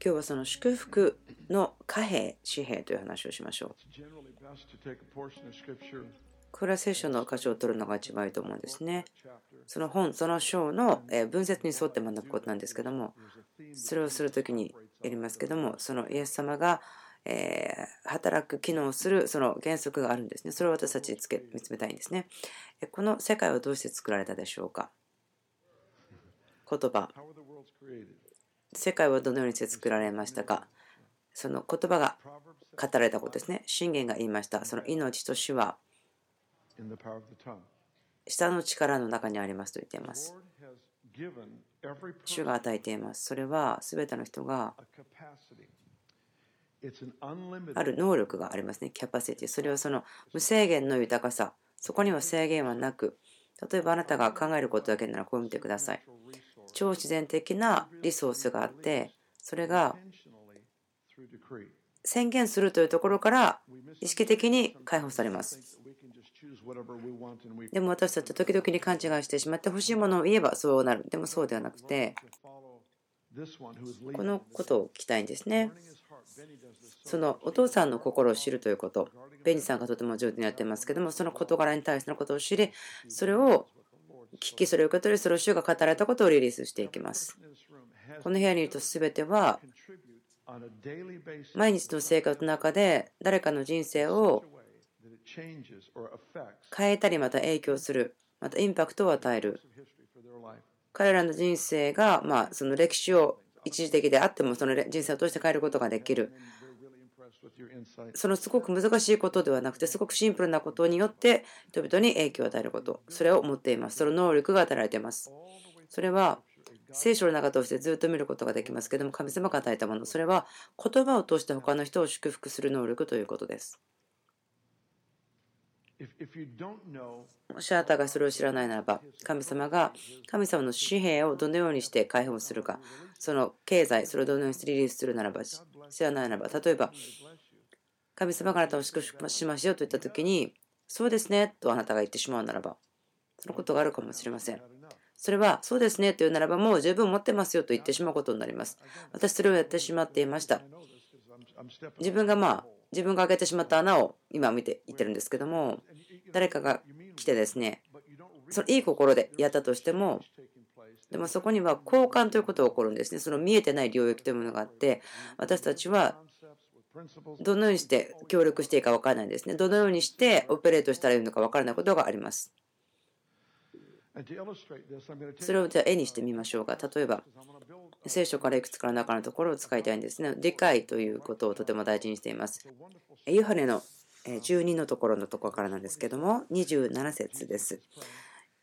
日はその祝福の貨幣、紙幣という話をしましょう。これは聖書の箇所を取るのが一番いいと思うんですね。その本、その章の文節に沿って学ぶことなんですけども、それをするときにやりますけども、そのイエス様が働く、機能するその原則があるんですね。それを私たちにつけ見つめたいんですね。この世界はどうして作られたでしょうか？言葉。世界はどのようにして作られましたか？その言葉が語られたことですね。信玄が言いました。その命と死は下の力の中にありますと言っています。主が与えています。それは全ての人がある能力がありますね。キャパシティ。それはその無制限の豊かさ。そこには制限はなく、例えばあなたが考えることだけならこう見てください。超自然的なリソースがあって、それが宣言するというところから意識的に解放されます。でも私たちは時々に勘違いしてしまって欲しいものを言えばそうなる。でもそうではなくて、このことを聞きたいんですね。そのお父さんの心を知るということ、ベニさんがとても上手にやってますけども、その事柄に対してのことを知り、それを聞き、それを受け取り、それを主が語られたことをリリースしていきます。この部屋にいると全ては、毎日の生活の中で誰かの人生を変えたりまた影響する、またインパクトを与える。彼らの人生が、まあ、その歴史を一時的であってもその人生を通して変えることができる。そのすごく難しいことではなくてすごくシンプルなことによって人々に影響を与えることそれを持っています。その能力が与えられていますそれは聖書の中としてずっと見ることができますけども神様が与えたものそれは言葉を通して他の人を祝福する能力ということです。もしあなたがそれを知らないならば、神様が神様の紙幣をどのようにして解放するか、その経済、それをどのようにしてリリースするならば、知らないならば、例えば、神様があなたを祝福しましょうと言ったときに、そうですねとあなたが言ってしまうならば、そのことがあるかもしれません。それは、そうですねというならば、もう十分持ってますよと言ってしまうことになります。私、それをやってしまっていました。自分がまあ、自分が開けてしまった穴を今見ていってるんですけども誰かが来てですねそのいい心でやったとしてもでもそこには交換ということが起こるんですねその見えてない領域というものがあって私たちはどのようにして協力していいか分からないんですねどのようにしてオペレートしたらいいのか分からないことがありますそれをじゃあ絵にしてみましょうか例えば聖書からいくつかの中のところを使いたいんですね。理解ということをとても大事にしています。ヨハネの12のところのところからなんですけども、27節です。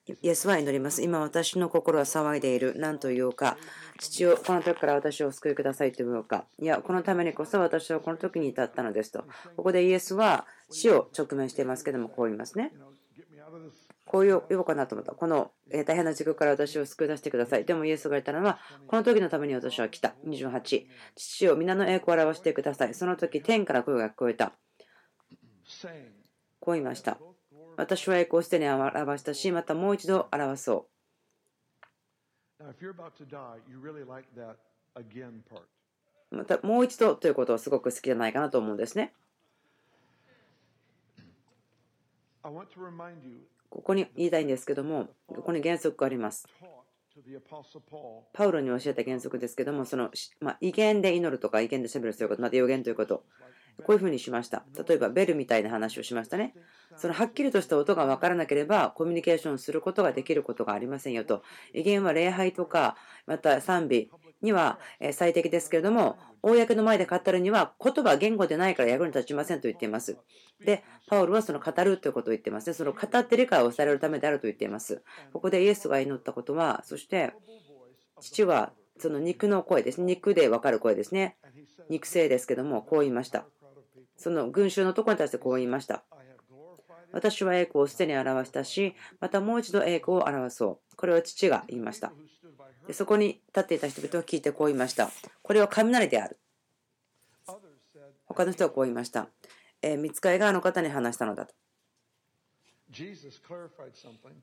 イエスは祈ります。今私の心は騒いでいる。何と言おうか。父をこの時から私をお救いくださいと言おうか。いや、このためにこそ私はこの時に至ったのですと。ここでイエスは死を直面していますけども、こう言いますね。こういう呼ぼうかなと思った。この大変な地獄から私を救い出してください。でもイエスが言ったのは、この時のために私は来た。28。父を皆の栄光を表してください。その時天から声が聞こえた。こう言いました。私は栄光をすでに表したし、またもう一度表そう。またもう一度ということをすごく好きじゃないかなと思うんですね。ここに言いたいんですけども、ここに原則があります。パウロに教えた原則ですけども、その、まあ、威厳で祈るとか、威厳でしゃべるということ、また予言ということ、こういうふうにしました。例えば、ベルみたいな話をしましたね。そのはっきりとした音が分からなければ、コミュニケーションすることができることがありませんよと。威厳は礼拝とか、また賛美には最適ですけれども、公の前で語るには言葉、言語でないから役に立ちませんと言っています。で、パウルはその語るということを言ってますね。その語って理解をされるためであると言っています。ここでイエスが祈ったことは、そして父はその肉の声ですね。肉で分かる声ですね。肉声ですけども、こう言いました。その群衆のところに対してこう言いました。私は栄光をすでに表したし、またもう一度栄光を表そう。これは父が言いました。でそこに立っていた人々は聞いてこう言いました。これは雷である。他の人はこう言いました。えー、見つかりがあの方に話したのだと。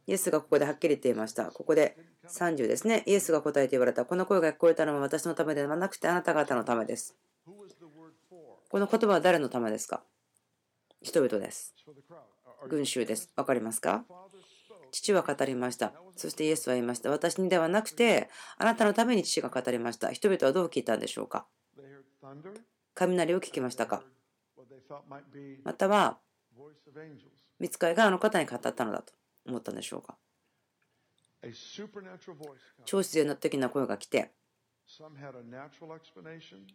イエスがここではっきり言っていました。ここで30ですね。イエスが答えて言われた。この声が聞こえたのは私のためではなくてあなた方のためです。この言葉は誰のためですか？人々です。群衆です。わかりますか？父は語りました。そしてイエスは言いました。私にではなくて、あなたのために父が語りました。人々はどう聞いたんでしょうか？雷を聞きましたか？または、見つかりがあの方に語ったのだと思ったんでしょうか？超自然的な声が来て、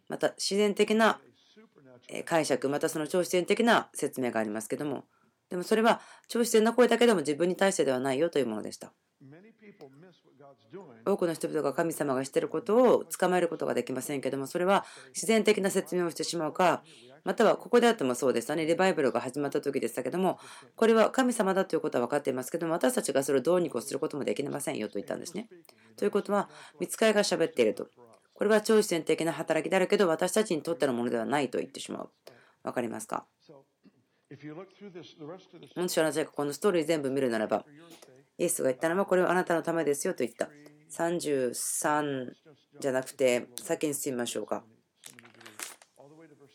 また自然的な解釈、またその超自然的な説明がありますけども、でもそれは超自然な声だけでも自分に対してではないよというものでした。多くの人々が神様がしていることを捕まえることができませんけども、それは自然的な説明をしてしまうか、またはここであってもそうでしたね、リバイバルが始まった時でしたけども、これは神様だということは分かっていますけども、私たちがそれをどうにかすることもできませんよと言ったんですね。ということは、見つかりが喋っていると。これは超自然的な働きであるけど、私たちにとってのものではないと言ってしまう。分かりますか？もしあなたがこのストーリー全部見るならば、イエスが言ったのはこれはあなたのためですよと言った。33じゃなくて先に進みましょうか。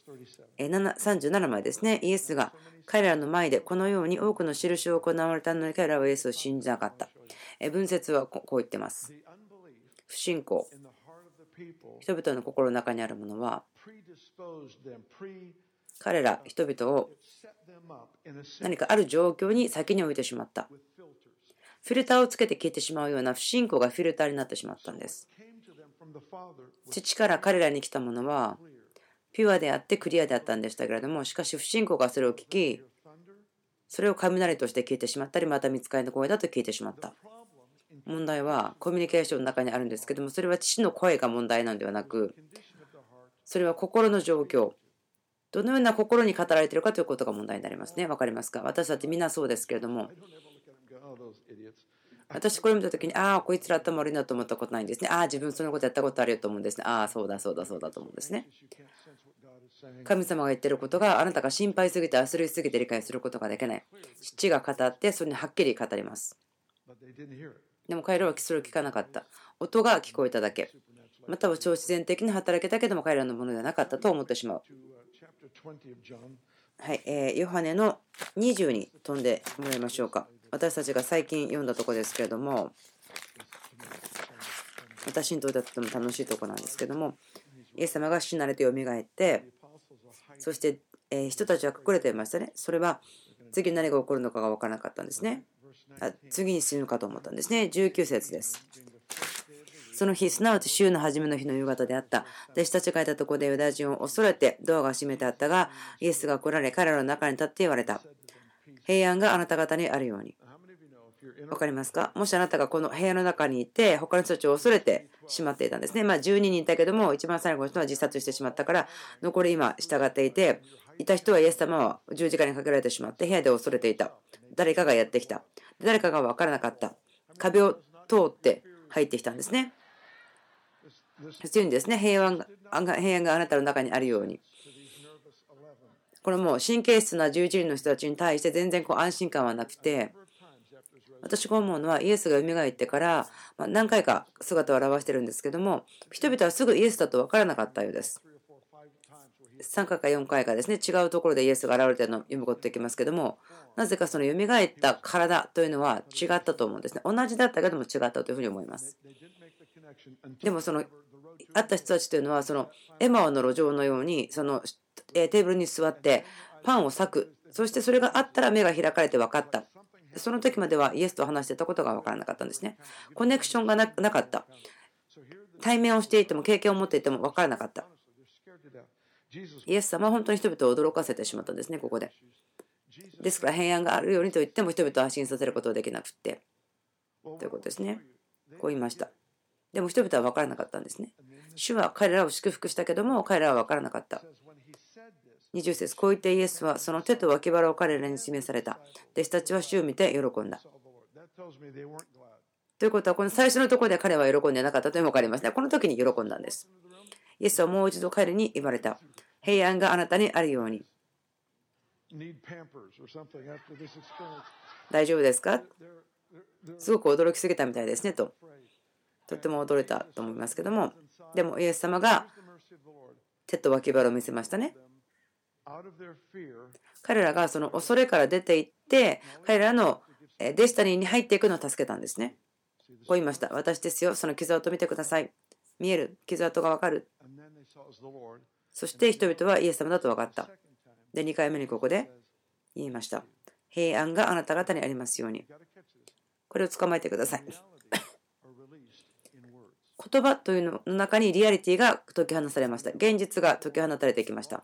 37枚ですね。イエスが彼らの前でこのように多くの印を行われたのに彼らはイエスを信じなかった。文節はこう言ってます。不信仰。人々の心の中にあるものは彼ら人々を何かある状況に先に置いてしまった。フィルターをつけて消えてしまうような不信仰がフィルターになってしまったんです。父から彼らに来たものはピュアであってクリアであったんでしたけれども、しかし不信仰がそれを聞き、それを雷として聞いてしまったり、また見つかりの声だと聞いてしまった。問題はコミュニケーションの中にあるんですけども、それは父の声が問題なのではなく、それは心の状況、どのような心に語られているかということが問題になりますね。わかりますか？私たちみんなそうですけれども、私これ見た時に、ああ、こいつら頭悪いなと思ったことないんですね。ああ、自分そのことやったことあるよと思うんですね。ああ、そうだそうだそうだと思うんですね。神様が言ってることがあなたが心配すぎて焦りすぎて理解することができない。父が語ってそれにはっきり語ります。でも彼らはそれを聞かなかった。音が聞こえただけ。または超自然的な働きだけでも彼らのものではなかったと思ってしまう。はい、えー、ヨハネの20に飛んでもらいましょうか。私たちが最近読んだとこですけれども、私にとってはとても楽しいとこなんですけども、イエス様が死なれてよみがえって、そして、え人たちは隠れていましたね。それは次何が起こるのかが分からなかったんですね。あ次に死ぬかと思ったんですね。19節です。その日、すなわち週の初めの日の夕方であった。弟子たちがいたとこでユダヤ人を恐れてドアが閉めてあったが、イエスが来られ、彼らの中に立って言われた。平安があなた方にあるように。わかりますか？もしあなたがこの部屋の中にいて、他の人たちを恐れてしまっていたんですね。まあ12人いたけども、一番最後の人は自殺してしまったから、残り今従っていて、いた人はイエス様は十字架にかけられてしまって部屋で恐れていた。誰かがやってきた。誰かが分からなかった。壁を通って入ってきたんですね。そういうにですね、平安が平安があなたの中にあるように。これも神経質な11人の人たちに対して全然こう安心感はなくて、私が思うのはイエスが蘇ってから何回か姿を現してるんですけども人々はすぐイエスだと分からなかったようです。3回か4回かですね。違うところでイエスが現れてるのを読むことできますけどもなぜかその蘇った体というのは違ったと思うんですね。同じだったけども違ったというふうに思います。でもその会った人たちというのはそのエマオの路上のようにそのテーブルに座ってパンを裂くそしてそれがあったら目が開かれて分かったその時まではイエスと話してたことが分からなかったんですね。コネクションがなかった。対面をしていても経験を持っていても分からなかった。イエス様は本当に人々を驚かせてしまったんですね、ここで。ですから平安があるようにと言っても人々を安心させることができなくって。ということですね。こう言いました。でも人々は分からなかったんですね。主は彼らを祝福したけども彼らは分からなかった。20節こう言ってイエスはその手と脇腹を彼らに示された。弟子たちは主を見て喜んだ。ということは、この最初のところで彼は喜んでなかったというのも分かりますね。この時に喜んだんです。イエスはもう一度彼に言われた。平安があなたにあるように。大丈夫ですか？すごく驚きすぎたみたいですねと。とても驚いたと思いますけども、でもイエス様が手と脇腹を見せましたね。彼らがその恐れから出ていって、彼らのデスタニーに入っていくのを助けたんですね。こう言いました。私ですよ、その傷跡見てください。見える、傷跡がわかる。そして人々はイエス様だと分かった。で、2回目にここで言いました。平安があなた方にありますように。これを捕まえてください。言葉というのの中にリアリティが解き放されました。現実が解き放たれてきました。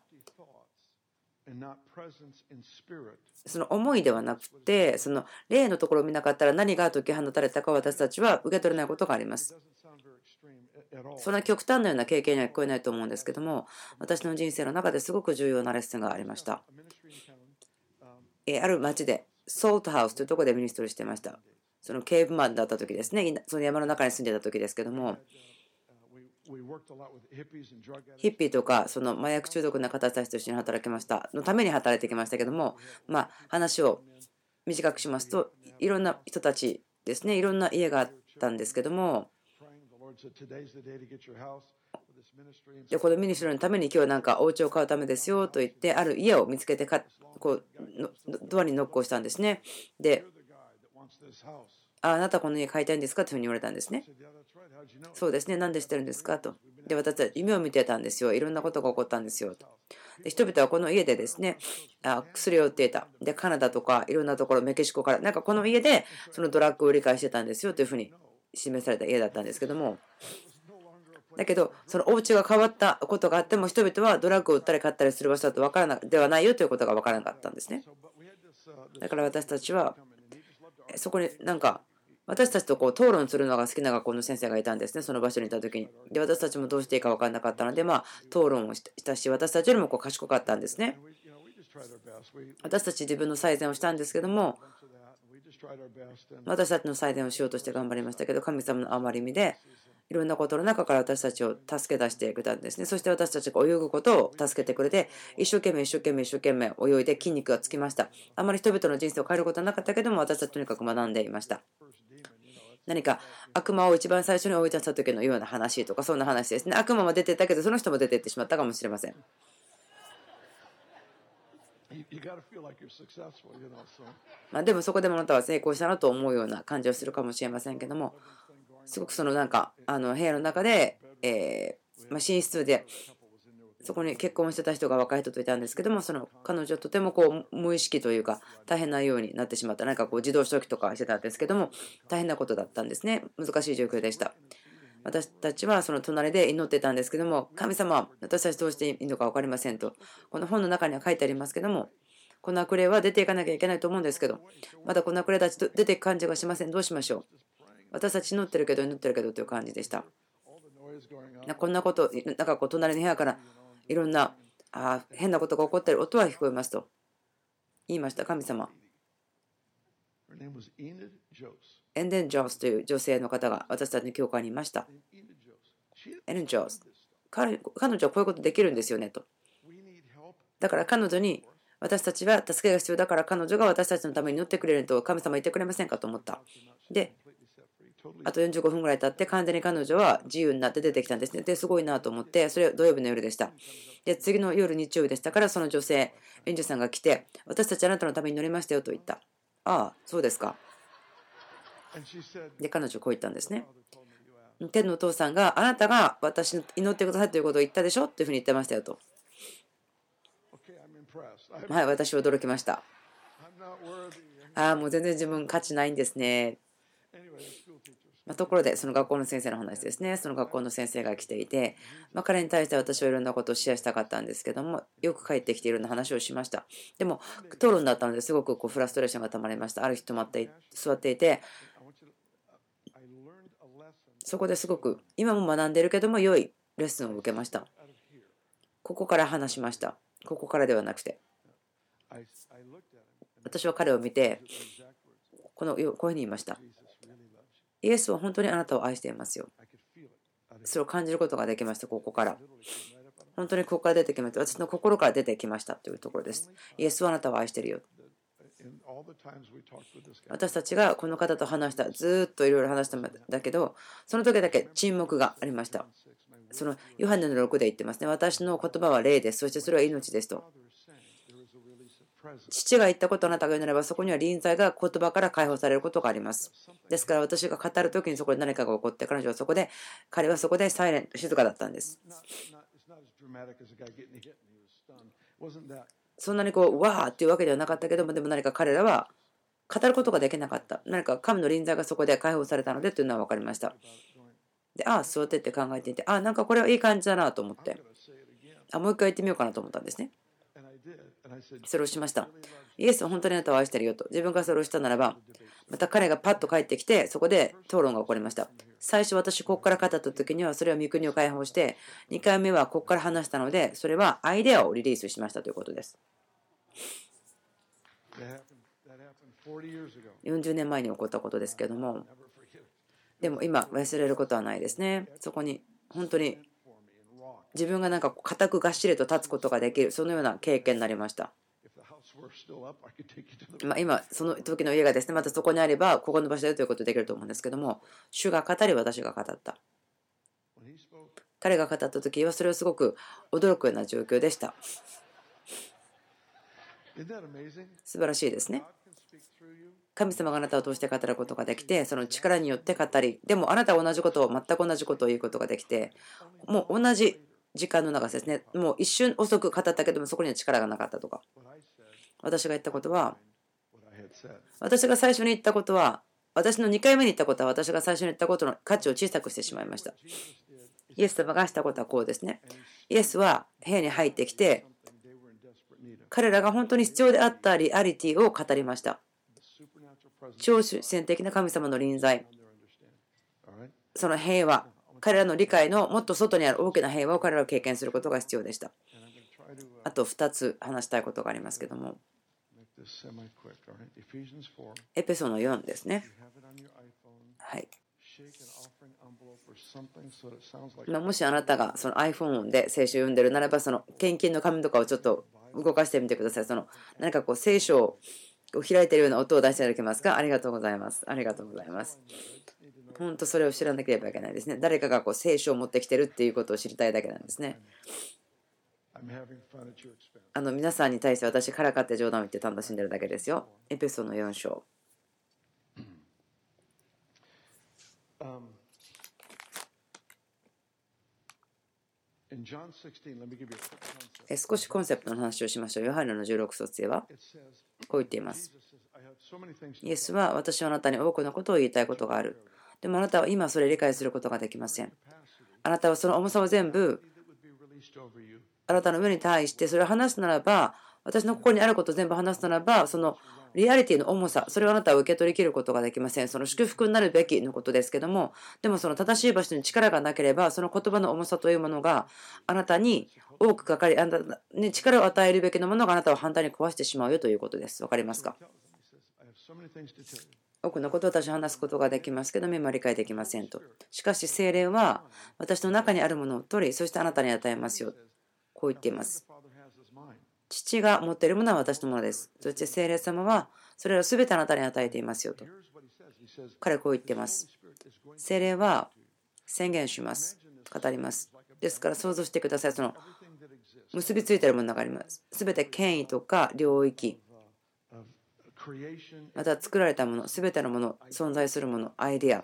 その思いではなくて、その例のところを見なかったら何が解き放たれたか私たちは受け取れないことがあります。そんな極端なような経験には聞こえないと思うんですけども、私の人生の中ですごく重要なレッスンがありました。ある町で、ソルトハウスというところでミニストリーしていました。そのケーブマンだった時ですね、その山の中に住んでた時ですけども、ヒッピーとかその麻薬中毒な方たちと一緒に働きました。のために働いてきましたけども、まあ、話を短くしますといろんな人たちですね。いろんな家があったんですけども。でこのミニストリーのために今日なんかお家を買うためですよと言ってある家を見つけてかこうドアにノックをしたんですね。であなたこの家買いたいんですかというふうに言われたんですね。そうですね、なんで知ってるんですかと。で、私は夢を見てたんですよ。いろんなことが起こったんですよと。で、人々はこの家でですね、あ薬を売っていた。で、カナダとかいろんなところ、メキシコから、なんかこの家でそのドラッグを売り買いしてたんですよというふうに示された家だったんですけども。だけど、そのお家が変わったことがあっても、人々はドラッグを売ったり買ったりする場所だと分からなではないよということが分からなかったんですね。だから私たちは、そこになんか私たちとこう討論するのが好きな学校の先生がいたんですね、その場所にいた時に。で、私たちもどうしていいか分からなかったので、まあ、討論をしたし、私たちよりもこう賢かったんですね。私たち自分の最善をしたんですけども、私たちの最善をしようとして頑張りましたけど、神様のあまり意味で、いろんなことの中から私たちを助け出してくれたんですね。そして私たちが泳ぐことを助けてくれて、一生懸命一生懸命一生懸命泳いで筋肉がつきました。あまり人々の人生を変えることはなかったけども、私たちとにかく学んでいました。何か悪魔を一番最初に追い出した時のような話とかそんな話ですね悪魔も出てたけどその人も出てってしまったかもしれませんまあでもそこでもあなたは成功したなと思うような感じをするかもしれませんけどもすごくそのなんかあの部屋の中で、えま寝室でそこに結婚してた人が若い人といたんですけどもその彼女はとてもこう無意識というか大変なようになってしまった。何かこう自動書記とかしてたんですけども大変なことだったんですね。難しい状況でした。私たちはその隣で祈ってたんですけども神様私たちどうしていいのか分かりませんと。この本の中には書いてありますけどもこの悪霊は出ていかなきゃいけないと思うんですけどまだこの悪霊たち出ていく感じがしません。どうしましょう。私たち祈ってるけど祈ってるけどという感じでした。こんなことなんかこう隣の部屋からいろんなあ変なことが起こっている音は聞こえますと言いました。神様。エンデン・ジョースという女性の方が私たちの教会にいました。エレン・ジョース彼彼女はこういうことできるんですよねと。だから彼女に私たちは助けが必要だから彼女が私たちのために祈ってくれると神様言ってくれませんかと思った。であと45分ぐらい経って完全に彼女は自由になって出てきたんですね。ですごいなと思ってそれ土曜日の夜でした。で次の夜日曜日でしたからその女性園児さんが来て私たちあなたのために乗りましたよと言った。ああそうですか。で彼女こう言ったんですね。天のお父さんがあなたが私に祈ってくださいということを言ったでしょというふうに言ってましたよと。はい私は驚きました。ああもう全然自分価値ないんですね。まところでその学校の先生の話ですね。その学校の先生が来ていて、まあ、彼に対して私はいろんなことをシェアしたかったんですけどもよく帰ってきていろんな話をしました。でも討論だったのですごくこうフラストレーションがたまりました。ある日止まって座っていてそこですごく今も学んでいるけども良いレッスンを受けました。ここから話しました。ここからではなくて。私は彼を見てこのこういうふうに言いましたイエスは本当にあなたを愛していますよ。それを感じることができました、ここから。本当にここから出てきました。私の心から出てきましたというところです。イエスはあなたを愛しているよ。私たちがこの方と話した、ずっといろいろ話したんだけど、その時だけ沈黙がありました。そのヨハネの6で言ってますね。私の言葉は霊です。そしてそれは命ですと。父が言ったことあなたが言うならば、そこには臨在が言葉から解放されることがあります。ですから私が語るときにそこで何かが起こって、彼女はそこで、彼はそこでサイレント、静かだったんです。そんなにこう、わーっていうわけではなかったけども、でも何か彼らは語ることができなかった。何か神の臨在がそこで解放されたのでというのは分かりました。で、ああ、座ってって考えていて、ああ、なんかこれはいい感じだなと思って、あもう一回言ってみようかなと思ったんですね。それをしました。イエスは本当にあなたを愛してるよと。自分がそれをしたならば、また彼がパッと帰ってきて、そこで討論が起こりました。最初私、ここから語った時には、それは御国を解放して、2回目はここから話したので、それはアイデアをリリースしましたということです。40年前に起こったことですけども、でも今、忘れることはないですね。そこに本当に自分がなんか固くがっしりと立つことができる、そのような経験になりました。まあ、今、その時の家がですね、またそこにあれば、ここの場所だよということできると思うんですけども、主が語り、私が語った。彼が語った時は、それはすごく驚くような状況でした。素晴らしいですね。神様があなたを通して語ることができて、その力によって語り、でもあなたは同じことを、全く同じことを言うことができて、もう同じ時間の長さですね。もう一瞬遅く語ったけども、そこには力がなかったとか。私が言ったことは、私が最初に言ったことは、私の2回目に言ったことは、私が最初に言ったことの価値を小さくしてしまいました。イエス様がしたことはこうですね。イエスは部屋に入ってきて、彼らが本当に必要であったリアリティを語りました。超自然的な神様の臨在、その平和、彼らの理解のもっと外にある大きな平和を彼らは経験することが必要でした。あと2つ話したいことがありますけども。エペソの4ですね。はい。もしあなたがその iPhone で聖書を読んでるならば、その献金の紙とかをちょっと動かしてみてください。その何かこう聖書を開いてるような音を出していただけますか？ありがとうございます。ありがとうございます。本当それを知らなければいけないですね。誰かがこう聖書を持ってきてるっていうことを知りたいだけなんですね。あの皆さんに対して私からかって冗談を言って楽しんでるだけですよ。エペソの4章。少しコンセプトの話をしましょう。ヨハネの16卒ではこう言っています。イエスは私はあなたに多くのことを言いたいことがある。でもあなたは今それ理解することができません。あなたはその重さを全部あなたの上に対してそれを話すならば私の心にあることを全部話すならばそのリアリティの重さそれをあなたは受け取りきることができません。その祝福になるべきのことですけどもでもその正しい場所に力がなければその言葉の重さというものがあなたに多くかかりあなたに力を与えるべきのものがあなたを反対に壊してしまうよということです。分かりますか？多くのことを私は話すことができますけど今理解できませんと。しかし精霊は私の中にあるものを取り、そしてあなたに与えますよ。こう言っています。父が持っているものは私のものです。そして精霊様はそれらを全てあなたに与えていますよと。彼はこう言っています。精霊は宣言します。語ります。ですから想像してください。その結びついているものがあります。全て権威とか領域。また作られたもの、すべてのもの、存在するもの、アイデア、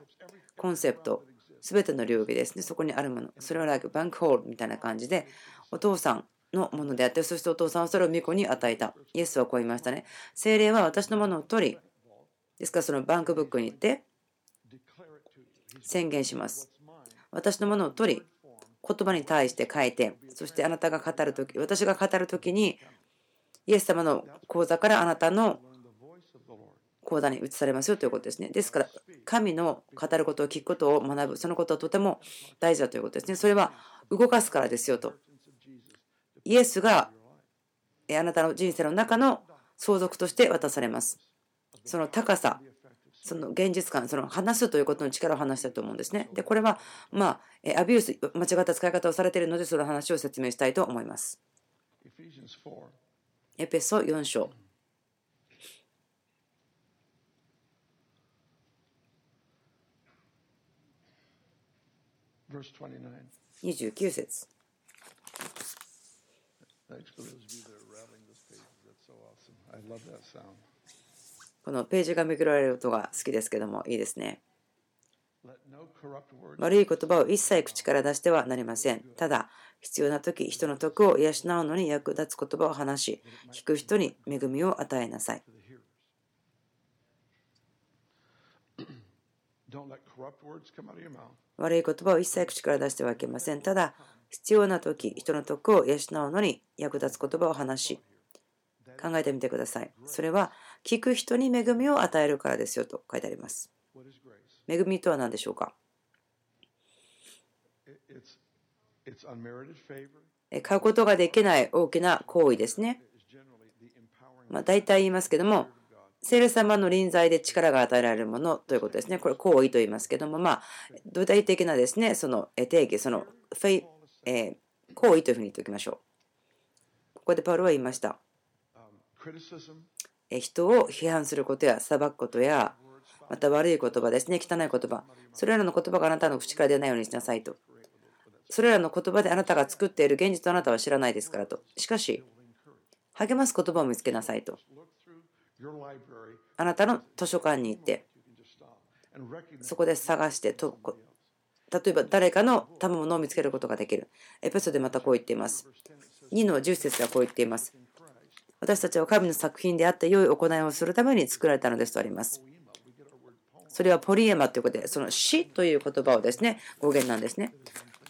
コンセプト、すべての領域ですね、そこにあるもの、それは like バンクホールみたいな感じで、お父さんのものであって、そしてお父さんはそれを巫女に与えた。イエスはこう言いましたね。精霊は私のものを取り、ですからそのバンクブックに行って、宣言します。私のものを取り、言葉に対して書いて、そしてあなたが語るとき、私が語るときに、イエス様の講座からあなたの講座に移されますよということですね。ですから、神の語ることを聞くことを学ぶ、そのことはとても大事だということですね。それは動かすからですよと。イエスがあなたの人生の中の相続として渡されます。その高さ、その現実感、その話すということの力を話したと思うんですね。で、これは、まあ、アビュース、間違った使い方をされているので、その話を説明したいと思います。エペソ4章。29節。このページがめくられる音が好きですけどもいいですね。悪い言葉を一切口から出してはなりません。ただ、必要な時、人の徳を養うのに役立つ言葉を話し、聞く人に恵みを与えなさい。悪い言葉を一切口から出してはいけません。ただ、必要な時、人の徳を養うのに役立つ言葉を話し、考えてみてください。それは、聞く人に恵みを与えるからですよと書いてあります。恵みとは何でしょうか？買うことができない大きな行為ですね。まあ、大体言いますけども、聖霊様の臨在で力が与えられるものということですね。これ、行為と言いますけども、まあ、具体的なですね、その定義、そのフェイ、えー、行為というふうに言っておきましょう。ここでパウロは言いました。人を批判することや裁くことや、また悪い言葉ですね、汚い言葉。それらの言葉があなたの口から出ないようにしなさいと。それらの言葉であなたが作っている現実をあなたは知らないですからと。しかし、励ます言葉を見つけなさいと。あなたの図書館に行って、そこで探してと、例えば誰かの賜物を見つけることができる。エペソでまたこう言っています。2の10節はこう言っています。私たちは神の作品であって良い行いをするために作られたのですとあります。それはポリエマということで、その死という言葉をですね、語源なんですね。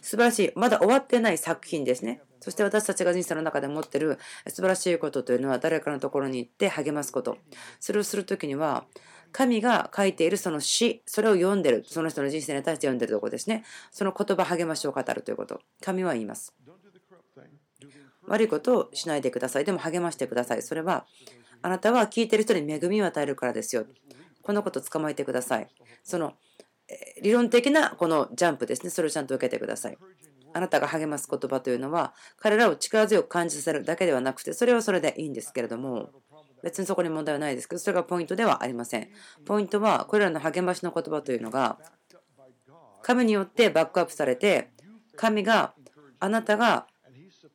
素晴らしい、まだ終わってない作品ですね。そして私たちが人生の中で持っている素晴らしいことというのは誰かのところに行って励ますこと。それをするときには、神が書いているその詩、それを読んでる、その人の人生に対して読んでるところですね。その言葉、励ましを語るということ。神は言います。悪いことをしないでください。でも励ましてください。それは、あなたは聞いてる人に恵みを与えるからですよ。このこと捕まえてください。その理論的なこのジャンプですね。それをちゃんと受けてください。あなたが励ます言葉というのは、彼らを力強く感じさせるだけではなくて、それはそれでいいんですけれども、別にそこに問題はないですけど、それがポイントではありません。ポイントは、これらの励ましの言葉というのが、神によってバックアップされて、神があなたが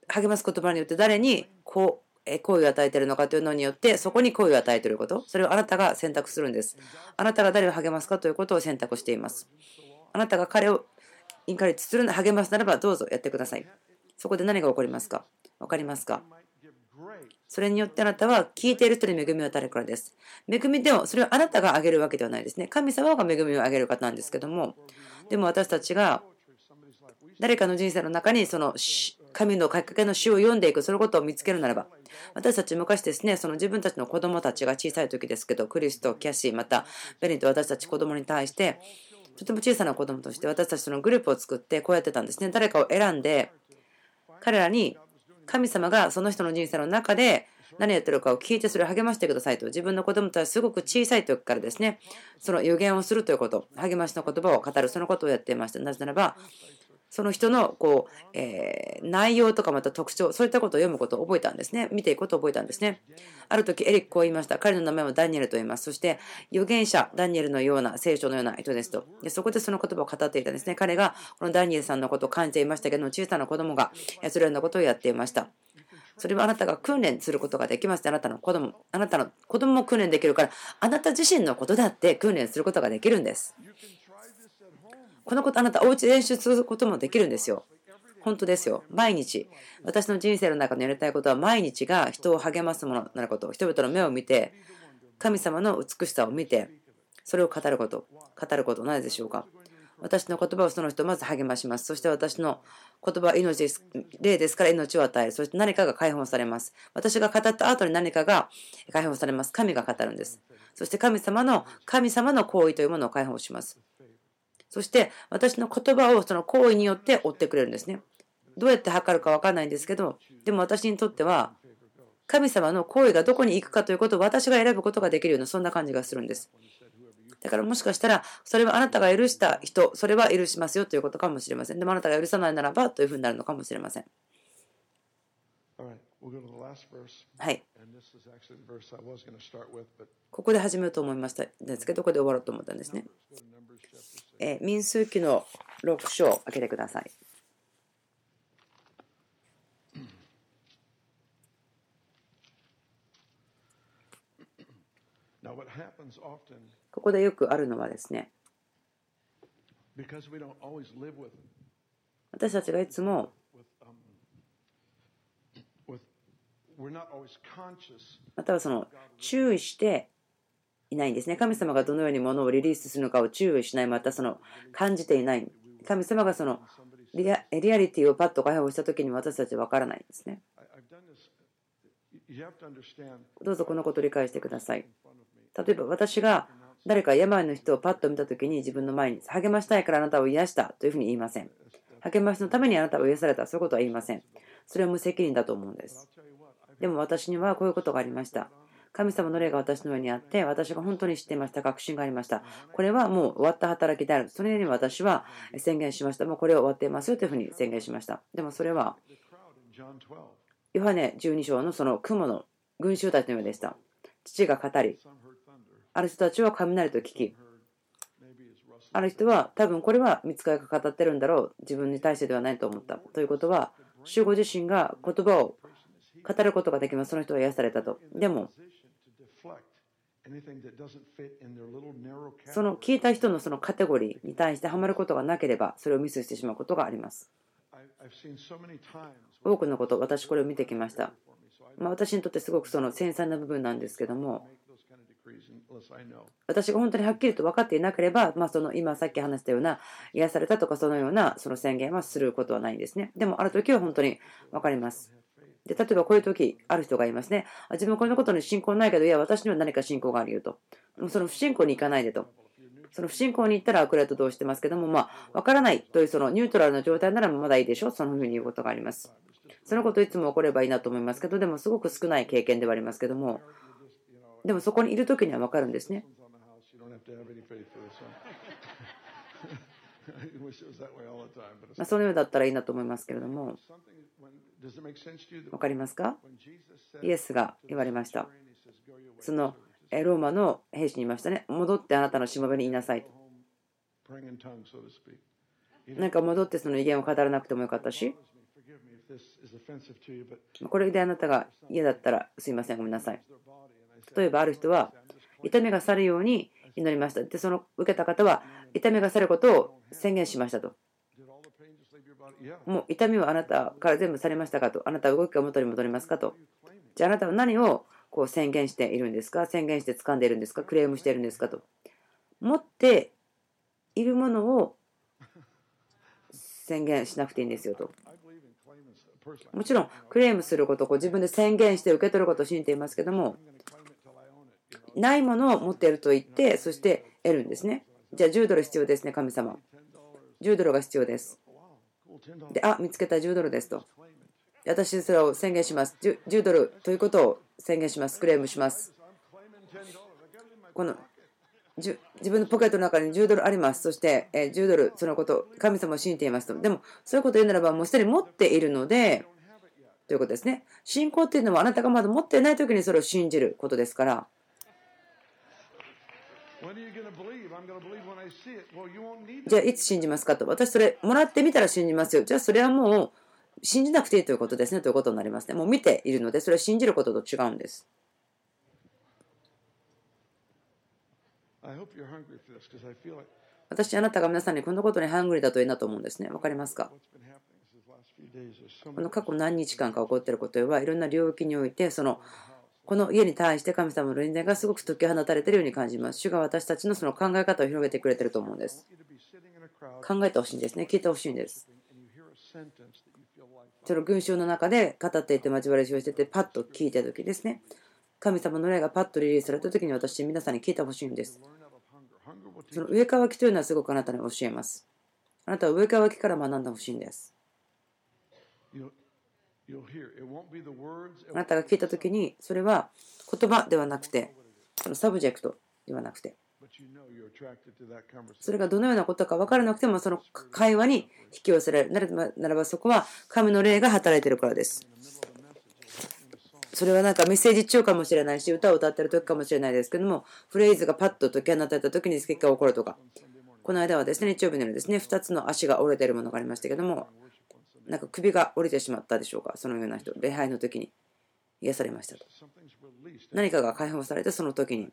励ます言葉によって誰にこう好意を与えているのかというのによってそこに好意を与えていること。それをあなたが選択するんです。あなたが誰を励ますかということを選択しています。あなたが彼をインカレッジする励ますならばどうぞやってくださいそこで何が起こりますか？分かりますか？それによってあなたは聞いている人に恵みを与えるからです。恵みでもそれをあなたがあげるわけではないですね。神様が恵みをあげる方なんですけども、でも私たちが誰かの人生の中にその神の書きかけの詩を読んでいく、そのことを見つけるならば、私たち昔ですね、その自分たちの子供たちが小さい時ですけど、クリスとキャシー、またベニと私たち子供に対して、とても小さな子供として私たちそのグループを作ってこうやってたんですね。誰かを選んで、彼らに神様がその人の人生の中で何やってるかを聞いてそれを励ましてくださいと自分の子供とはすごく小さい時からですねその予言をするということ励ましの言葉を語るそのことをやっていましたなぜならばその人のこう、えー、内容とかまた特徴、そういったことを読むことを覚えたんですね。見ていくことを覚えたんですね。ある時、エリックこう言いました。彼の名前はダニエルと言います。そして、預言者、ダニエルのような聖書のような人ですと。でそこでその言葉を語っていたんですね。彼がこのダニエルさんのことを感じていましたけども、小さな子供がそれらのことをやっていました。それはあなたが訓練することができます。あなたの子供、あなたの子供も訓練できるから、あなた自身のことだって訓練することができるんです。このことあなたお家で練習することもできるんですよ。本当ですよ。毎日。私の人生の中でやりたいことは毎日が人を励ますものなること。人々の目を見て、神様の美しさを見て、それを語ること。語ることないでしょうか。私の言葉をその人をまず励まします。そして私の言葉は命です。霊ですから命を与える。そして何かが解放されます。私が語った後に何かが解放されます。神が語るんです。そして神様の、神様の行為というものを解放します。そして私の言葉をその行為によって追ってくれるんですね。どうやって測るか分かんないんですけど、でも私にとっては、神様の行為がどこに行くかということを私が選ぶことができるような、そんな感じがするんです。だからもしかしたら、それはあなたが許した人、それは許しますよということかもしれません。でもあなたが許さないならばというふうになるのかもしれません。はい。ここで始めようと思いましたですけど、ここで終わろうと思ったんですね。えー、民数記の6章を開けてください。ここでよくあるのはですね、私たちがいつもまたはその注意していないんですね。神様がどのようにものをリリースするのかを注意しない、またその感じていない。神様がそのリアリティをパッと解放したときに私たちは分からないんですね。どうぞこのことを理解してください。例えば私が誰か病の人をパッと見たときに自分の前に励ましたいからあなたを癒したというふうに言いません。励ましのためにあなたを癒された、そういうことは言いません。それは無責任だと思うんです。でも私にはこういうことがありました。神様の霊が私の上にあって、私が本当に知っていました。確信がありました。これはもう終わった働きである。それに私は宣言しました。もうこれは終わっていますよというふうに宣言しました。でもそれは、ヨハネ12章のその雲の群衆たちのようでした。父が語り、ある人たちは雷と聞き、ある人は多分これは見つかりが語ってるんだろう。自分に対してではないと思った。ということは、主ご自身が言葉を語ることができます。その人は癒されたと。でも、その聞いた人のそのカテゴリーに対してはまることがなければ、それをミスしてしまうことがあります。多くのこと、私これを見てきました。まあ、私にとってすごくその繊細な部分なんですけども、私が本当にはっきりと分かっていなければ、まあ、その今さっき話したような癒されたとかそのようなその宣言はすることはないんですね。でもある時は本当に分かります。で例えばこういう時ある人がいますね。自分はこのことに信仰ないけど、いや、私には何か信仰があるよと。その不信仰に行かないでと。その不信仰に行ったら悪霊と同してますけども、まあ、分からないというそのニュートラルな状態ならまだいいでしょ。そのふうに言うことがあります。そのこといつも起こればいいなと思いますけど、でもすごく少ない経験ではありますけども、でもそこにいる時には分かるんですね。まあ、そのようだったらいいなと思いますけれども、分かりますか？イエスが言われました。そのローマの兵士にいましたね。戻ってあなたのしもべに言いなさいと。なんか戻ってその威厳を語らなくてもよかったし、これであなたが嫌だったらすいません、ごめんなさい。例えばある人は痛みが去るように祈りました。で、その受けた方は痛みが去ることを宣言しましたと。もう痛みはあなたから全部されましたかと。あなたは動きが元に戻りますかと。じゃああなたは何をこう宣言しているんですか？宣言して掴んでいるんですか？クレームしているんですかと。持っているものを宣言しなくていいんですよと。もちろんクレームすることを自分で宣言して受け取ることを信じていますけどもないものを持っていると言ってそして得るんですねじゃあ10ドル必要ですね神様10ドルが必要ですであ見つけた10ドルですと私それを宣言します10ドルということを宣言しますクレームしますこの自分のポケットの中に10ドルあります。そして、10ドル、そのこと、神様を信じていますと。でも、そういうことを言うならば、もうすでに持っているので、ということですね。信仰っていうのは、あなたがまだ持っていない時にそれを信じることですから。じゃあ、いつ信じますか？と。私、それ、もらってみたら信じますよ。じゃあ、それはもう、信じなくていいということですね。ということになりますね。もう見ているので、それは信じることと違うんです。私、あなたが皆さんにこのことにハングリーだといいなと思うんですね？わかりますか？この過去何日間か起こっていることはいろんな領域においてそのこの家に対して神様の臨在がすごく解き放たれているように感じます。主が私たちのその考え方を広げてくれていると思うんです。考えてほしいんですね。聞いてほしいんです。その群衆の中で語っていて交わりをしててパッと聞いた時ですね。神様の霊がパッとリリースされた時に私、皆さんに聞いてほしいんです。その上乾きというのはすごくあなたに教えます。あなたは飢え渇きから学んでほしいんです。あなたが聞いた時に、それは言葉ではなくて、そのサブジェクトではなくて、それがどのようなことか分からなくてもその会話に引き寄せられる。ならばそこは神の霊が働いているからです。それはなんかメッセージ中かもしれないし歌を歌ってる時かもしれないですけどもフレーズがパッと解き放たれた時に結果が起こるとか。この間はですね日曜日の夜ですね2つの足が折れているものがありましたけどもなんか首が折れてしまったでしょうか？そのような人。礼拝の時に。癒されましたと。何かが解放されてその時に。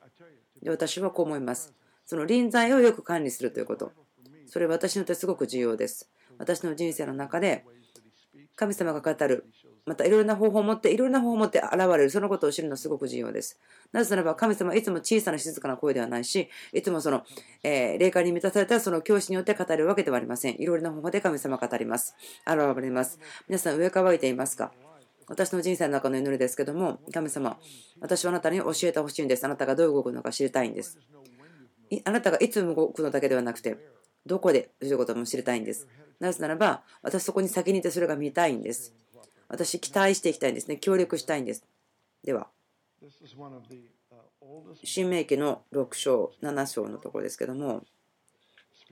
で私はこう思います。その臨在をよく管理するということ。それは私にとってすごく重要です。私の人生の中で神様が語るまたいろいろな方法を持っていろいろな方法を持って現れるそのことを知るのはすごく重要ですなぜならば神様はいつも小さな静かな声ではないしいつもその、えー、霊感に満たされたその教師によって語るわけではありませんいろいろな方法で神様語ります現れます皆さん上乾いていますか？私の人生の中の祈りですけども、神様、私はあなたに教えてほしいんです。あなたがどう動くのか知りたいんです。あなたがいつ動くのだけではなくて、どこでということも知りたいんです。なぜならば、私そこに先にいてそれが見たいんです。私、期待していきたいんですね。協力したいんです。では、新明記の6章、7章のところですけども、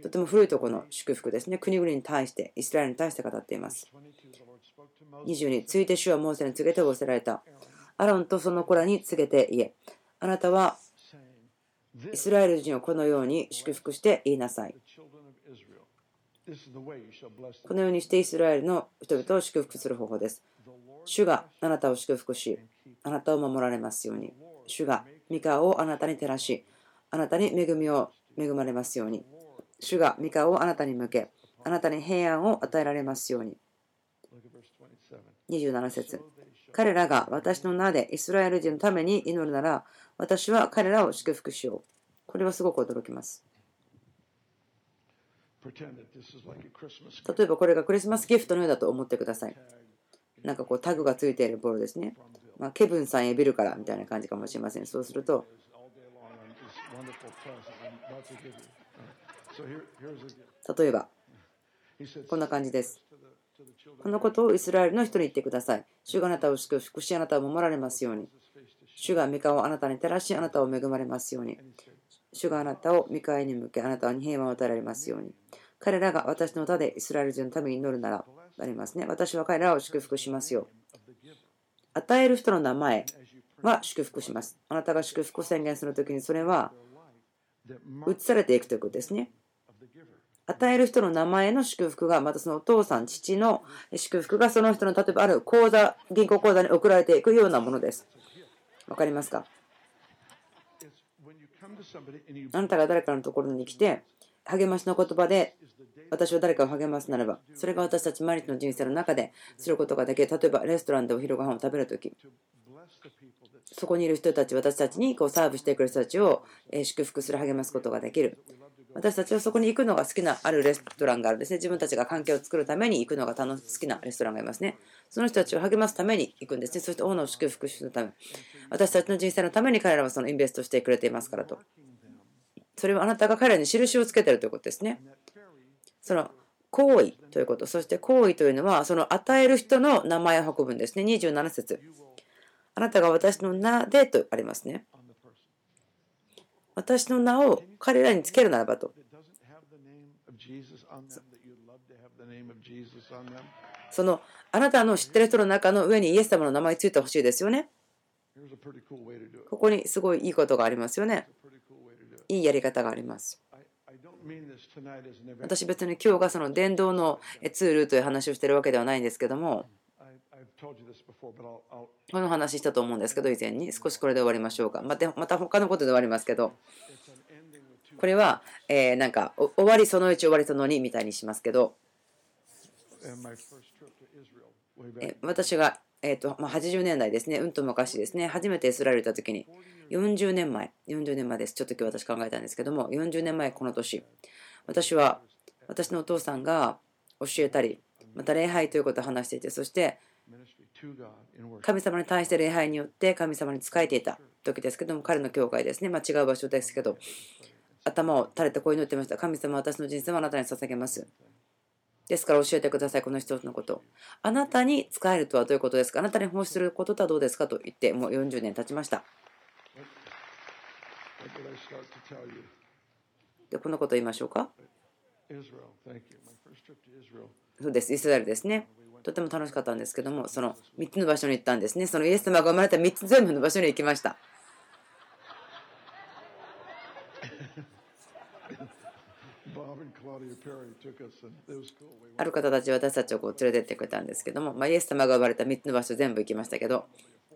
とても古いところの祝福ですね。国々に対して、イスラエルに対して語っています。22、ついて主はモーセに告げて仰せられた。アロンとその子らに告げて言え。あなたはイスラエル人をこのように祝福して言いなさい。このようにしてイスラエルの人々を祝福する方法です。主があなたを祝福し、あなたを守られますように。主が三河をあなたに照らし、あなたに恵みを恵まれますように。主が三河をあなたに向け、あなたに平安を与えられますように。27節彼らが私の名でイスラエル人のために祈るなら、私は彼らを祝福しよう。これはすごく驚きます。例えばこれがクリスマスギフトのようだと思ってください。なんかこうタグがついているボールですね。まあ、ケブンさんへビルからみたいな感じかもしれません。そうすると、例えば、こんな感じです。このことをイスラエルの人に言ってください。主があなたを祝福し、あなたを守られますように。主が御顔をあなたに照らし、あなたを恵まれますように。主があなたを見返りに向け、あなたに平和を与えられますように。彼らが私の歌でイスラエル人のために祈るなら、ありますね。私は彼らを祝福しますよ。与える人の名前は祝福します。あなたが祝福を宣言するときにそれは移されていくということですね。与える人の名前の祝福が、またそのお父さん、父の祝福がその人の例えばある口座、銀行口座に送られていくようなものです。わかりますか？あなたが誰かのところに来て、励ましの言葉で私は誰かを励ますならば、それが私たち毎日の人生の中ですることができる。例えばレストランでお昼ご飯を食べるとき、そこにいる人たち、私たちにこうサーブしてくる人たちを祝福する、励ますことができる。私たちはそこに行くのが好きなあるレストランがあるんですね。自分たちが関係を作るために行くのが楽好きなレストランがいますね。その人たちを励ますために行くんですね。そして王の祝福するため。私たちの人生のために彼らはそのインベストしてくれていますからと。それはあなたが彼らに印をつけてるということですね。その行為ということ。そして行為というのは、その与える人の名前を運ぶんですね。27節あなたが私の名でとありますね。私の名を彼らにつけるならばと。そのあなたの知ってる人の中の上にイエス様の名前ついてほしいですよね。ここにすごいいいことがありますよね。いいやり方があります。私別に今日がその電動のツールという話をしてるわけではないんですけどもこの話したと思うんですけど以前に。少しこれで終わりましょうか。またまた他のことで終わりますけど。これはえなんか終わりその1終わりその2みたいにしますけど。私がえーとまあ、80年代ですね、うんと昔ですね、初めてイスラエル行った時に、40年前、40年前です、ちょっと今日私考えたんですけども、40年前この年、私は私のお父さんが教えたり、また礼拝ということを話していて、そして神様に対して礼拝によって神様に仕えていた時ですけども彼の教会ですね、まあ、違う場所ですけど頭を垂れてこう祈ってました。神様私の人生をあなたに捧げます。ですから教えてくださいこの一つのこと。あなたに仕えるとはどういうことですか？あなたに奉仕することとはどうですか？と言ってもう40年経ちました。でこのことを言いましょうか？そうです、イスラエルですね。とても楽しかったんですけども、その3つの場所に行ったんですね。そのイエス様が生まれた3つ全部の場所に行きました。ある方たち私たちをこう連れてってくれたんですけども、まあ、イエス様が生まれた3つの場所全部行きましたけど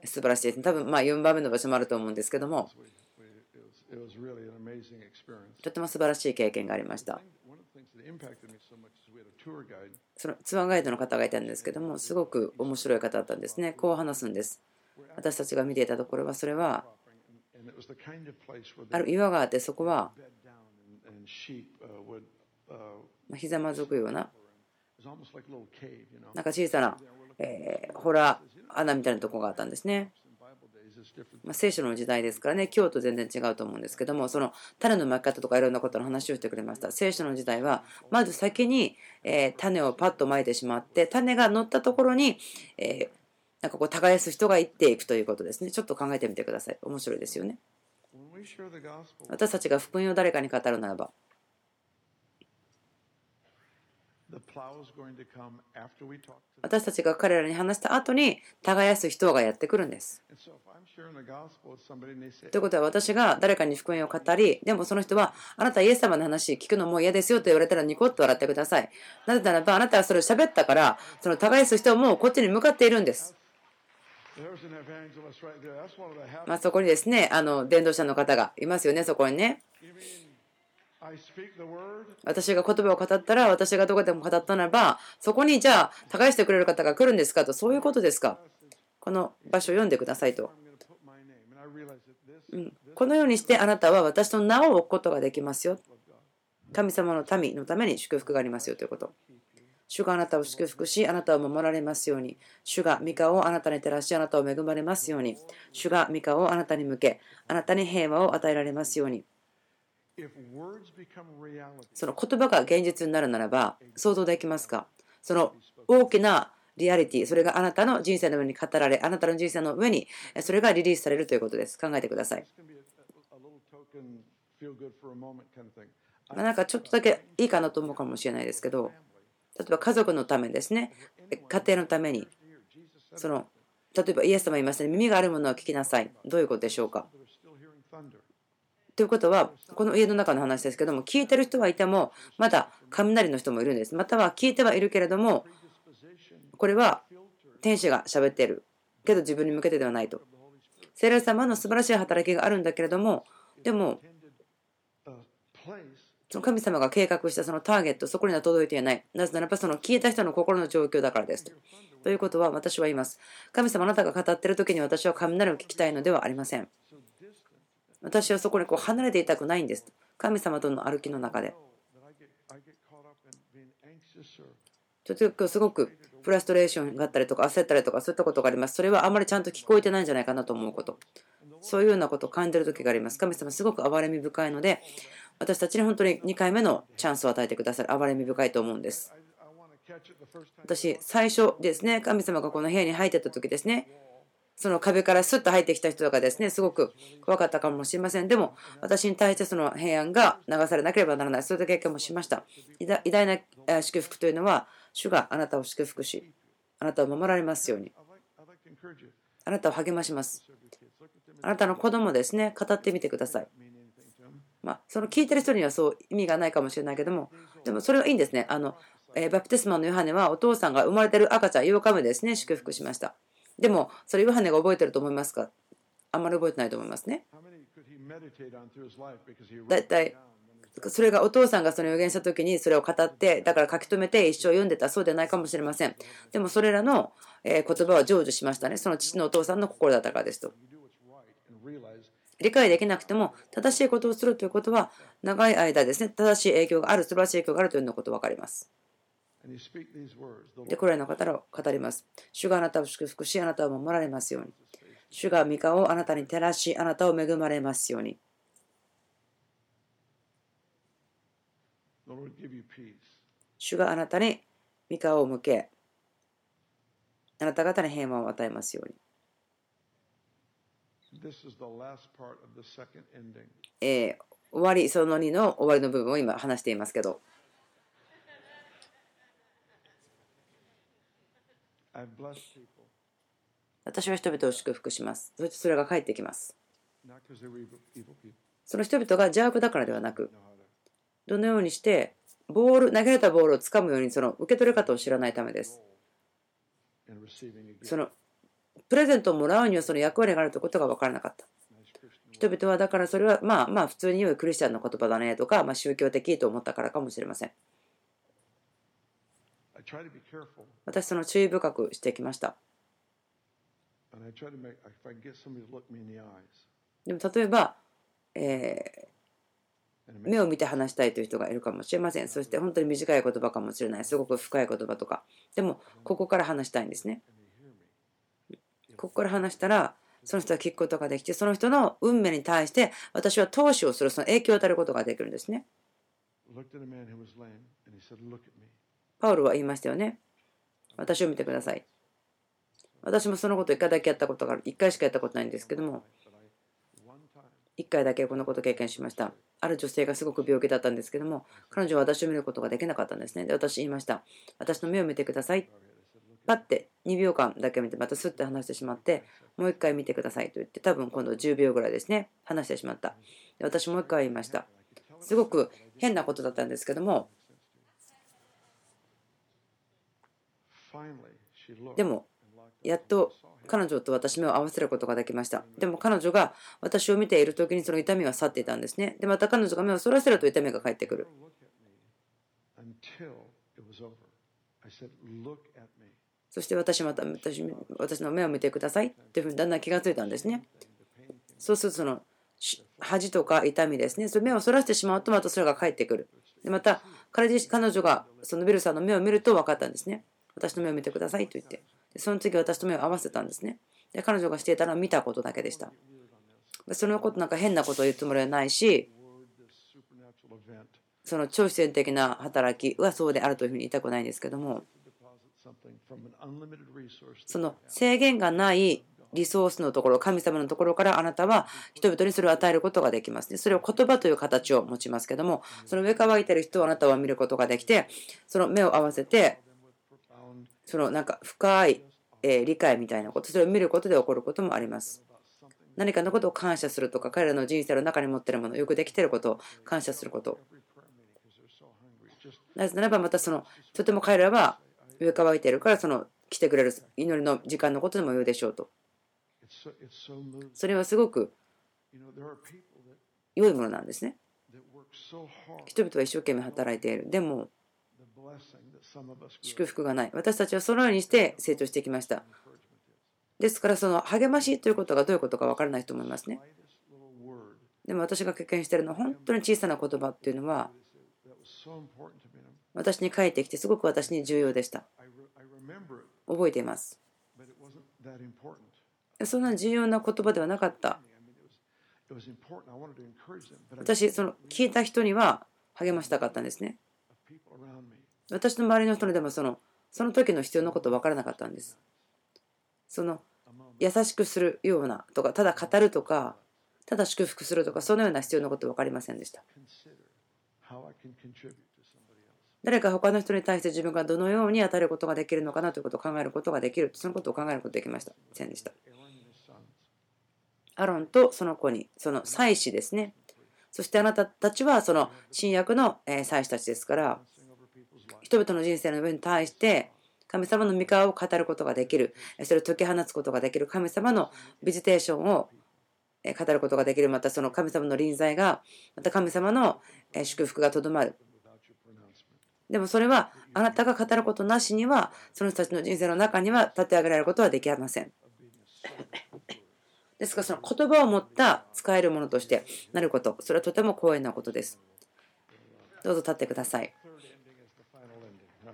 素晴らしいです。ね多分まあ4番目の場所もあると思うんですけどもとても素晴らしい経験がありましたそのツアーガイドの方がいたんですけどもすごく面白い方だったんですね。こう話すんです。私たちが見ていたところはそれはある岩があってそこはひざまずくようななんか小さな、えー、ホラー穴みたいなとこがあったんですね。まあ、聖書の時代ですからね、今日と全然違うと思うんですけども、その種の巻き方とかいろんなことの話をしてくれました。聖書の時代は、まず先に、え種をパッと巻いてしまって、種が乗ったところに、えなんかこう耕す人が行っていくということですね。ちょっと考えてみてください。面白いですよね。私たちが福音を誰かに語るならば、私たちが彼らに話した後に耕す人がやってくるんです。ということは私が誰かに福音を語り、でもその人はあなたイエス様の話聞くのもう嫌ですよと言われたらニコッと笑ってください。なぜならばあなたはそれを喋ったからその耕す人もこっちに向かっているんです。まあ、そこにですね、あの伝道者の方がいますよね、そこにね。私が言葉を語ったら、私がどこでも語ったならば、そこにじゃあ、耕してくれる方が来るんですかと、そういうことですか。この場所を読んでくださいと。うん、このようにしてあなたは私の名を置くことができますよ。神様の民のために祝福がありますよということ。主があなたを祝福し、あなたを守られますように。主が御顔をあなたに照らし、あなたを恵まれますように。主が御顔をあなたに向け、あなたに平和を与えられますように。その言葉が現実になるならば想像できますか？その大きなリアリティそれがあなたの人生の上に語られあなたの人生の上にそれがリリースされるということです。考えてください。なんかちょっとだけいいかなと思うかもしれないですけど例えば家族のためですね。家庭のために。その例えばイエス様言いましたね。耳があるものは聞きなさい。どういうことでしょうか？ということは、この家の中の話ですけども、聞いてる人はいても、まだ雷の人もいるんです。または聞いてはいるけれども、これは天使が喋っているけど自分に向けてではないと。聖霊様の素晴らしい働きがあるんだけれども、でも、その神様が計画したそのターゲット、そこには届いていない。なぜならば、その聞いた人の心の状況だからですと。ということは、私は言います。神様あなたが語っている時に私は雷を聞きたいのではありません。私はそこにこう離れていたくないんです。神様との歩きの中で。ちょっとすごくフラストレーションがあったりとか焦ったりとかそういったことがあります。それはあまりちゃんと聞こえてないんじゃないかなと思うこと。そういうようなことを感じる時があります。神様すごく憐れみ深いので私たちに本当に2回目のチャンスを与えてくださる憐れみ深いと思うんです。私最初ですね神様がこの部屋に入ってた時ですねその壁からスッと入ってきた人とかですね、すごく怖かったかもしれません。でも、私に対してその平安が流されなければならない、そういった経験もしました。偉大な祝福というのは、主があなたを祝福し、あなたを守られますように。あなたを励まします。あなたの子供ですね、語ってみてください。まあ、その聞いてる人にはそう意味がないかもしれないけども、でもそれはいいんですね。あのえバプテスマのヨハネはお父さんが生まれてる赤ちゃん、8日目ですね、祝福しました。でも、それヨハネが覚えてると思いますか？あんまり覚えてないと思いますね。だいたいそれがお父さんがその予言した時にそれを語ってだから書き留めて一生読んでたそうでないかもしれません。でもそれらの言葉は成就しましたね。その父のお父さんの心だったからですと。理解できなくても正しいことをするということは長い間ですね。正しい影響がある素晴らしい影響があるというようなこと分かります。で、これらの方を語ります。主があなたを祝福し、あなたを守られますように。主が御顔をあなたに照らし、あなたを恵まれますように。主があなたに御顔を向け、あなた方に平和を与えますように。えー、終わりその2の終わりの部分を今話していますけど私は人々を祝福します。そしてそれが返ってきます.その人々が邪悪だからではなくどのようにしてボール投げられたボールをつかむようにその受け取り方を知らないためです.そのプレゼントをもらうにはその役割があるということが分からなかった。人々はだからそれはまあまあ普通に言うクリスチャンの言葉だねとか、まあ、宗教的と思ったからかもしれません私その注意深くしてきました。でも例えば、えー目を見て話したいという人がいるかもしれません。そして本当に短い言葉かもしれない。すごく深い言葉とか。でもここから話したいんですね.ここから話したらその人は聞くことができてその人の運命に対して私は投資をするその影響を与えることができるんですねパウロは言いましたよね。私を見てください。私もそのこと一回だけやったことがある。一回しかやったことないんですけども。一回だけこのこと経験しました。ある女性がすごく病気だったんですけども。彼女は私を見ることができなかったんですね。で私言いました。私の目を見てください。パッて2秒間だけ見てまたスッて話してしまってもう一回見てください。と言って多分今度10秒ぐらいですね。話してしまった。で私もう一回言いました。すごく変なことだったんですけどもでもやっと彼女と私目を合わせることができました。でも彼女が私を見ている時にその痛みは去っていたんですね。でまた彼女が目をそらせると痛みが返ってくる.そして私また私私の目を見てください。っていうふうにだんだん気がついたんですね.そうするとそのし恥とか痛みですね。それ目をそらしてしまうとまたそれが返ってくる。でまた彼女がそのビルさんの目を見ると分かったんですね私の目を見てくださいと言って。その次私と目を合わせたんですね。で彼女がしていたのは見たことだけでした。でそのことなんか変なことを言うつもりはないしその超自然的な働きはそうであるというふうに言いたくないんですけどもその制限がないリソースのところ神様のところからあなたは人々にそれを与えることができますね。それを言葉という形を持ちますけどもその上から湧いている人をあなたは見ることができてその目を合わせてそのなんか深いえ理解みたいなことそれを見ることで起こることもあります。何かのことを感謝するとか彼らの人生の中に持っているものよくできていることを感謝すること。なぜならばまたそのとても彼らは上から湧いているからその来てくれる祈りの時間のことでも言うでしょうと。それはすごく良いものなんですね。人々は一生懸命働いている。でも祝福がない。私たちはそのようにして成長してきました。ですからその励ましということがどういうことか分からないと思いますね。でも私が経験しているのは本当に小さな言葉っていうのは私に返ってきてすごく私に重要でした。覚えています。そんな重要な言葉ではなかった。私その聞いた人には励ましたかったんですね。私の周りの人にでもそのその時の必要なこと分からなかったんです。その優しくするようなとかただ語るとかただ祝福するとかそのような必要なこと分かりませんでした。誰か他の人に対して自分がどのように与えることができるのかなということを考えることができる。そのことを考えることができました。せんでした。アロンとその子にその祭司ですね。そしてあなたたちはその新約のえ祭司たちですから人々の人生の上に対して神様の御顔を語ることができる。それを解き放つことができる。神様のビジテーションを語ることができる。またその神様の臨在がまた神様の祝福がとどまる。でもそれはあなたが語ることなしにはその人たちの人生の中には立て上げられることはできません。ですからその言葉を持った使えるものとしてなること。それはとても光栄なことです。どうぞ立ってください。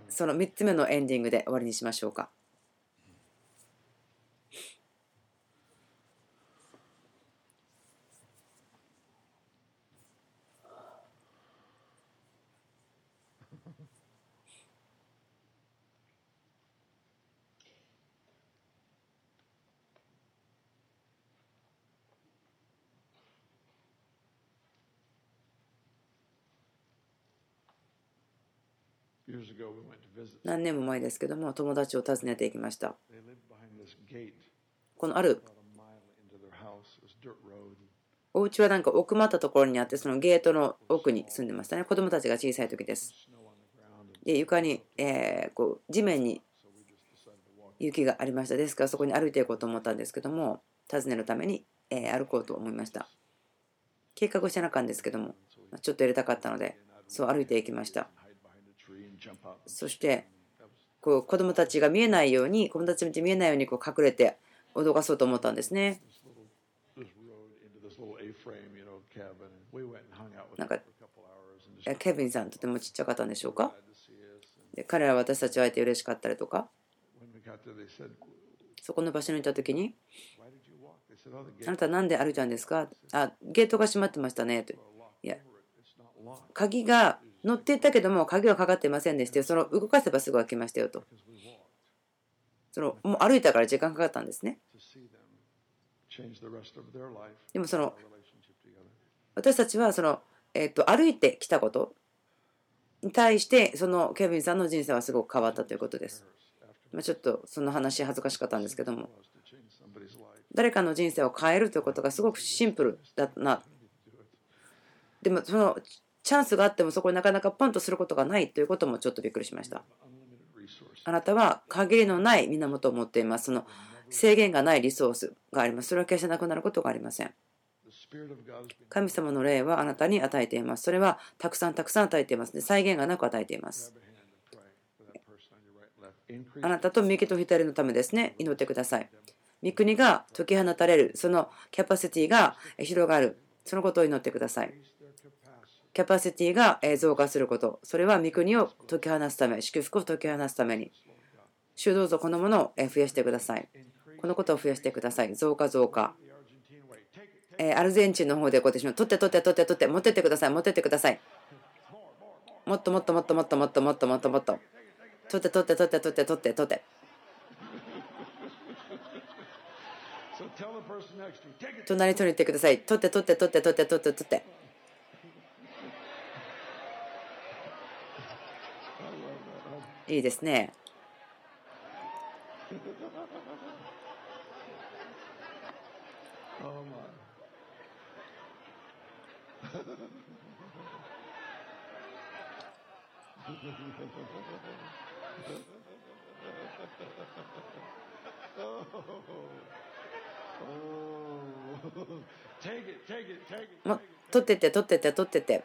その3つ目のエンディングで終わりにしましょうか。何年も前ですけども友達を訪ねていきました。このある.お家はなんか奥まったところにあってそのゲートの奥に住んでましたね。子供たちが小さい時です。で床に、えーこう地面に.雪がありました。ですからそこに歩いていこうと思ったんですけども訪ねるために、えー歩こうと思いました。計画してなかったんですけどもまあちょっと入れたかったのでそう歩いていきましたそしてこう子供たちが見えないように子供たちが見えないようにこう隠れて脅かそうと思ったんですね。なんかケビンさんとてもちっちゃかったんでしょうか？で彼ら私たちは会えて嬉しかったりとか？そこの場所にいた時に「あなた何で歩いたんですか?あ」「ゲートが閉まってましたね」と「いや鍵が乗っていったけども鍵はかかっていませんでしたよその動かせばすぐ開きましたよと。そのもう歩いたから時間かかったんですね。でもその私たちはその、えっと歩いてきたことに対してそのケビンさんの人生はすごく変わったということです、まあ、ちょっとその話恥ずかしかったんですけども。誰かの人生を変えるということがすごくシンプルだな。でもそのチャンスがあってもそこになかなかポンとすることがないということもちょっとびっくりしました。あなたは限りのない源を持っています。その制限がないリソースがあります。それは決してなくなることがありません。神様の霊はあなたに与えています。それはたくさんたくさん与えています。ね際限がなく与えています。あなたと右と左のためですね。祈ってください。御国が解き放たれる。そのキャパシティが広がる。そのことを祈ってください。キャパシティがえー増加すること。それは御国を解き放つため祝福を解き放つために。主どうぞこのものをえー増やしてください。このことを増やしてください。増加増加。えーアルゼンチンの方でこうやってしまう。取って取って取って取って持ってってください。持ってってください。もっともっともっともっともっともっともっともっと。取って取って取って取って取って取って.隣に取りに行ってください。取って取って取って取って取って取っていいですね。取ってて取ってて取ってて。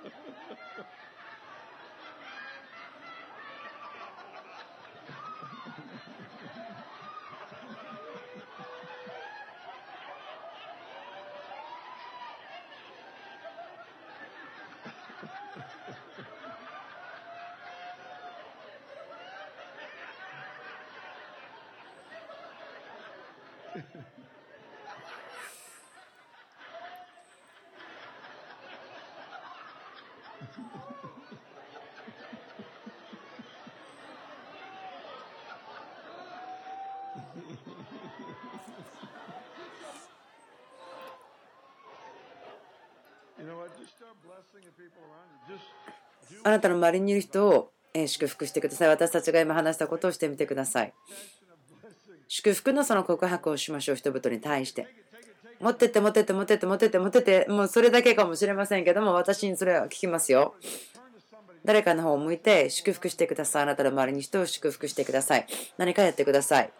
あなたの周りにいる人を祝福してください。私たちが今話したことをしてみてください。祝福のその告白をしましょう人々に対して。持ってって持ってって持ってって持ってって持ってってもうそれだけかもしれませんけども私にそれは聞きますよ。誰かの方を向いて祝福してください。あなたの周りに人を祝福してください。何かやってください。